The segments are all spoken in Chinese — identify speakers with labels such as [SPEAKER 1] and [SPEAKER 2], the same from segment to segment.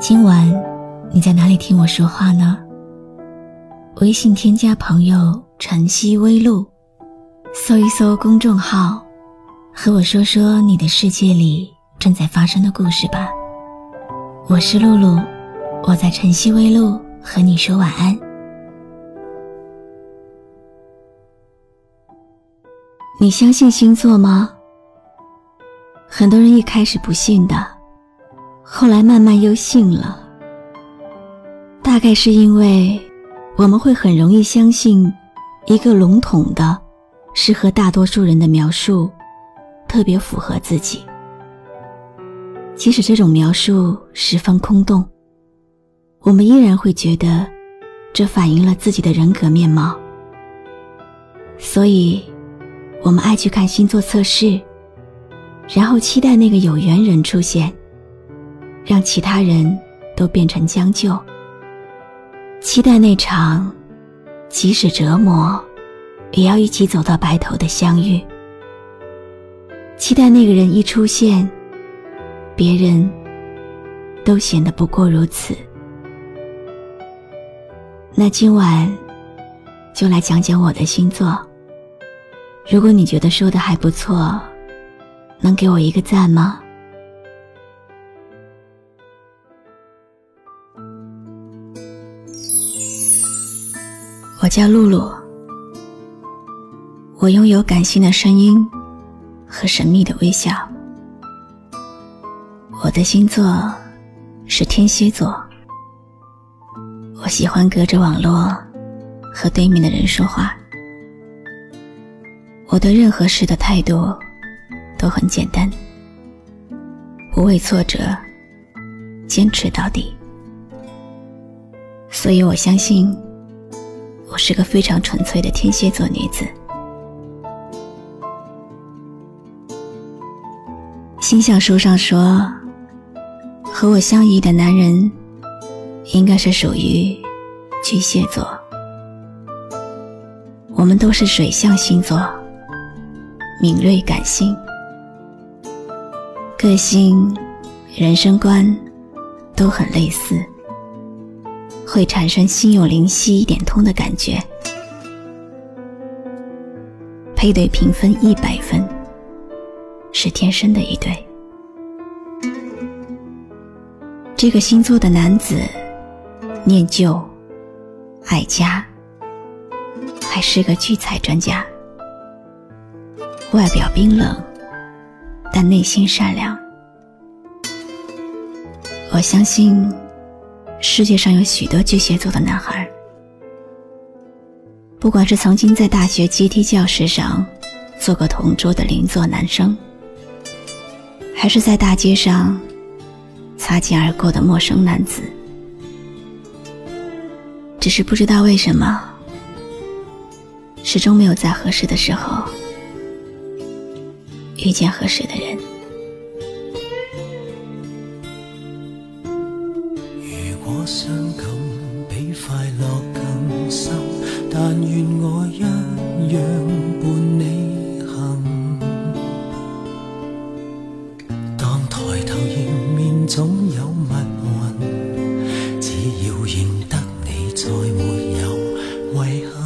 [SPEAKER 1] 今晚你在哪里听我说话呢？微信添加朋友“晨曦微露”，搜一搜公众号，和我说说你的世界里正在发生的故事吧。我是露露，我在晨曦微露和你说晚安。你相信星座吗？很多人一开始不信的，后来慢慢又信了。大概是因为我们会很容易相信一个笼统的、适合大多数人的描述，特别符合自己。即使这种描述十分空洞，我们依然会觉得这反映了自己的人格面貌。所以，我们爱去看星座测试。然后期待那个有缘人出现，让其他人都变成将就。期待那场即使折磨，也要一起走到白头的相遇。期待那个人一出现，别人都显得不过如此。那今晚就来讲讲我的星座。如果你觉得说的还不错。能给我一个赞吗？我叫露露，我拥有感性的声音和神秘的微笑。我的星座是天蝎座，我喜欢隔着网络和对面的人说话。我对任何事的态度。都很简单，不畏挫折，坚持到底。所以我相信，是个非常纯粹的天蝎座女子。星象书上说，和我相宜的男人，应该是属于巨蟹座。我们都是水象星座，敏锐感性。个性、人生观都很类似，会产生心有灵犀一点通的感觉。配对评分一百分，是天生的一对。这个星座的男子，念旧、爱家，还是个聚财专家，外表冰冷。但内心善良。我相信，世界上有许多巨蟹座的男孩，不管是曾经在大学阶梯教室上做过同桌的邻座男生，还是在大街上擦肩而过的陌生男子，只是不知道为什么，始终没有在合适的时候。遇见合适的人。
[SPEAKER 2] 但愿我一样伴你行。当抬头迎面总有密云，只要认得你，再没有遗憾。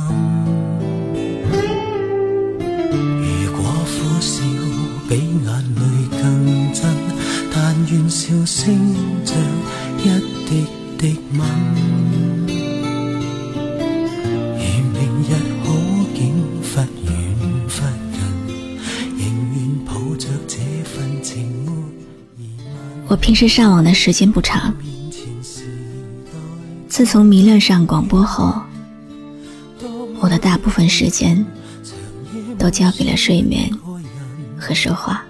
[SPEAKER 2] 如果苦笑。比眼泪更真，但愿笑声像一滴滴吻。
[SPEAKER 1] 我平时上网的时间不长，自从迷恋上广播后，我的大部分时间都交给了睡眠。和说话，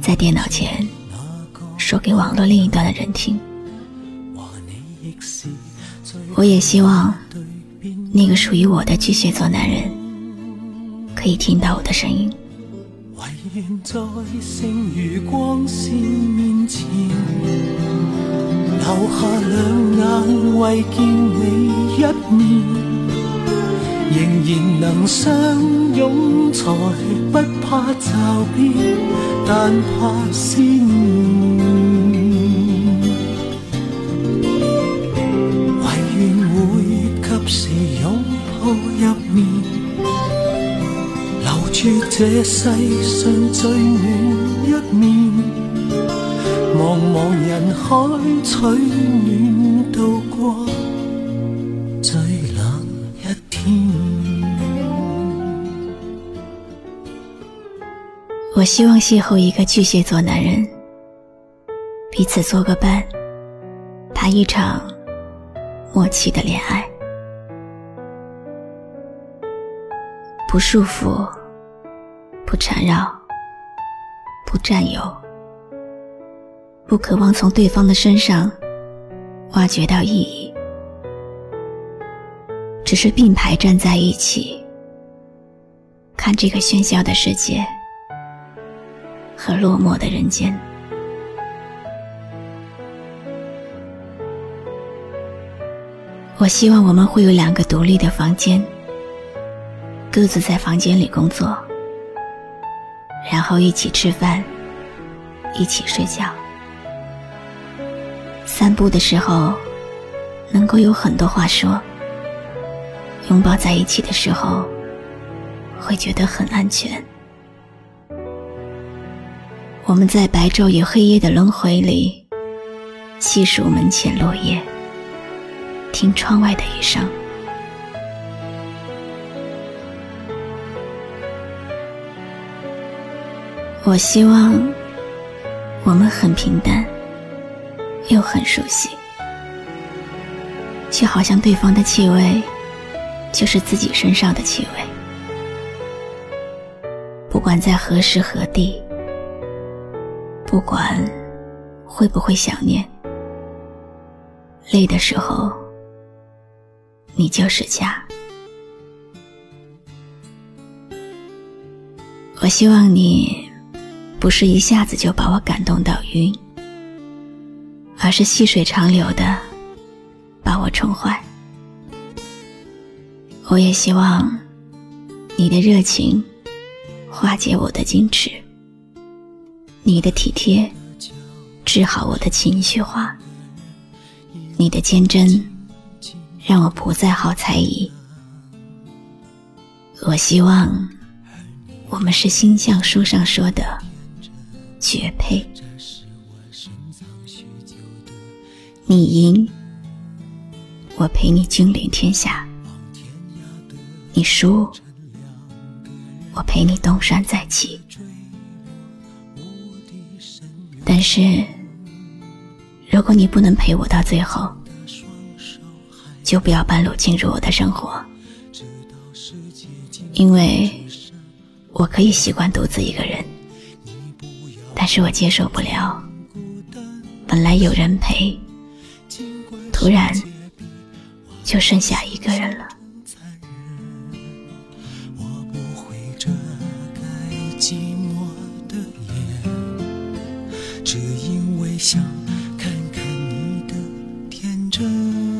[SPEAKER 1] 在电脑前说给网络另一端的人听。我也希望那个属于我的巨蟹座男人可以听到我的声音。
[SPEAKER 2] 愿在剩余光线面前，留下两眼为见你一面，仍然能相拥，才不怕骤变，但怕思念。唯愿会及时拥抱入眠。留住这世上最暖一面，茫茫人海取暖，度过最冷一天。
[SPEAKER 1] 我希望邂逅一个巨蟹座男人，彼此做个伴，谈一场默契的恋爱，不束缚。不缠绕，不占有，不渴望从对方的身上挖掘到意义，只是并排站在一起，看这个喧嚣的世界和落寞的人间。我希望我们会有两个独立的房间，各自在房间里工作。然后一起吃饭，一起睡觉。散步的时候，能够有很多话说。拥抱在一起的时候，会觉得很安全。我们在白昼与黑夜的轮回里，细数门前落叶，听窗外的雨声。我希望我们很平淡，又很熟悉，却好像对方的气味就是自己身上的气味。不管在何时何地，不管会不会想念，累的时候，你就是家。我希望你。不是一下子就把我感动到晕，而是细水长流的把我宠坏。我也希望你的热情化解我的矜持，你的体贴治好我的情绪化，你的坚贞让我不再好猜疑。我希望我们是星象书上说的。绝配，你赢，我陪你君临天下；你输，我陪你东山再起。但是，如果你不能陪我到最后，就不要半路进入我的生活，因为我可以习惯独自一个人。但是我接受不了，本来有人陪，突然就剩下一个人了。
[SPEAKER 2] 我不会遮盖寂寞的眼，只因为想看看你的天真。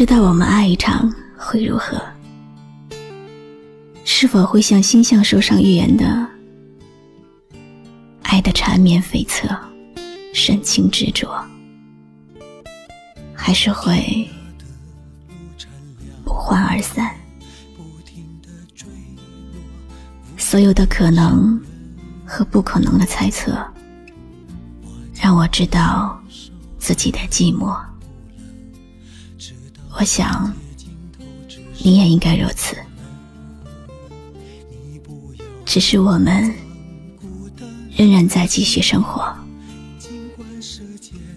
[SPEAKER 1] 知道我们爱一场会如何？是否会像星象书上预言的，爱的缠绵悱恻，深情执着，还是会不欢而散。所有的可能和不可能的猜测，让我知道自己的寂寞。我想，你也应该如此。只是我们仍然在继续生活，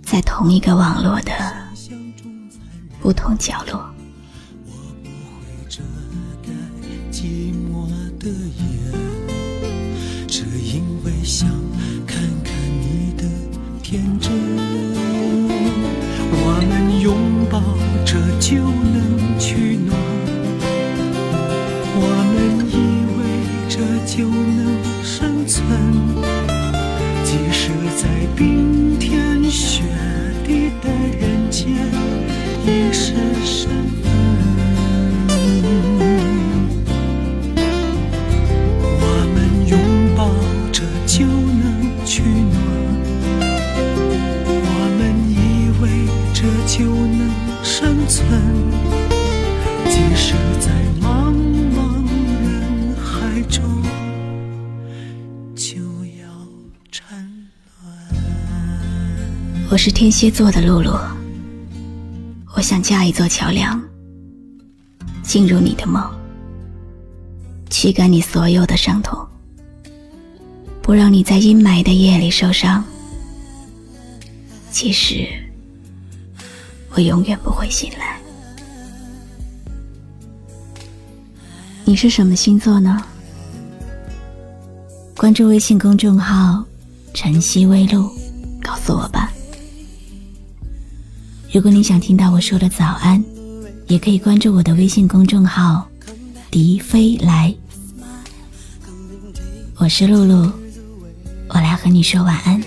[SPEAKER 1] 在同一个网络的不同角落。
[SPEAKER 2] 想就能取暖，我们以为这就能生存，即使在冰天雪地的人间，也是生
[SPEAKER 1] 我是天蝎座的露露，我想架一座桥梁，进入你的梦，驱赶你所有的伤痛。不让你在阴霾的夜里受伤。其实，我永远不会醒来。你是什么星座呢？关注微信公众号“晨曦微露”，告诉我吧。如果你想听到我说的早安，也可以关注我的微信公众号“迪飞来”。我是露露。我来和你说晚安。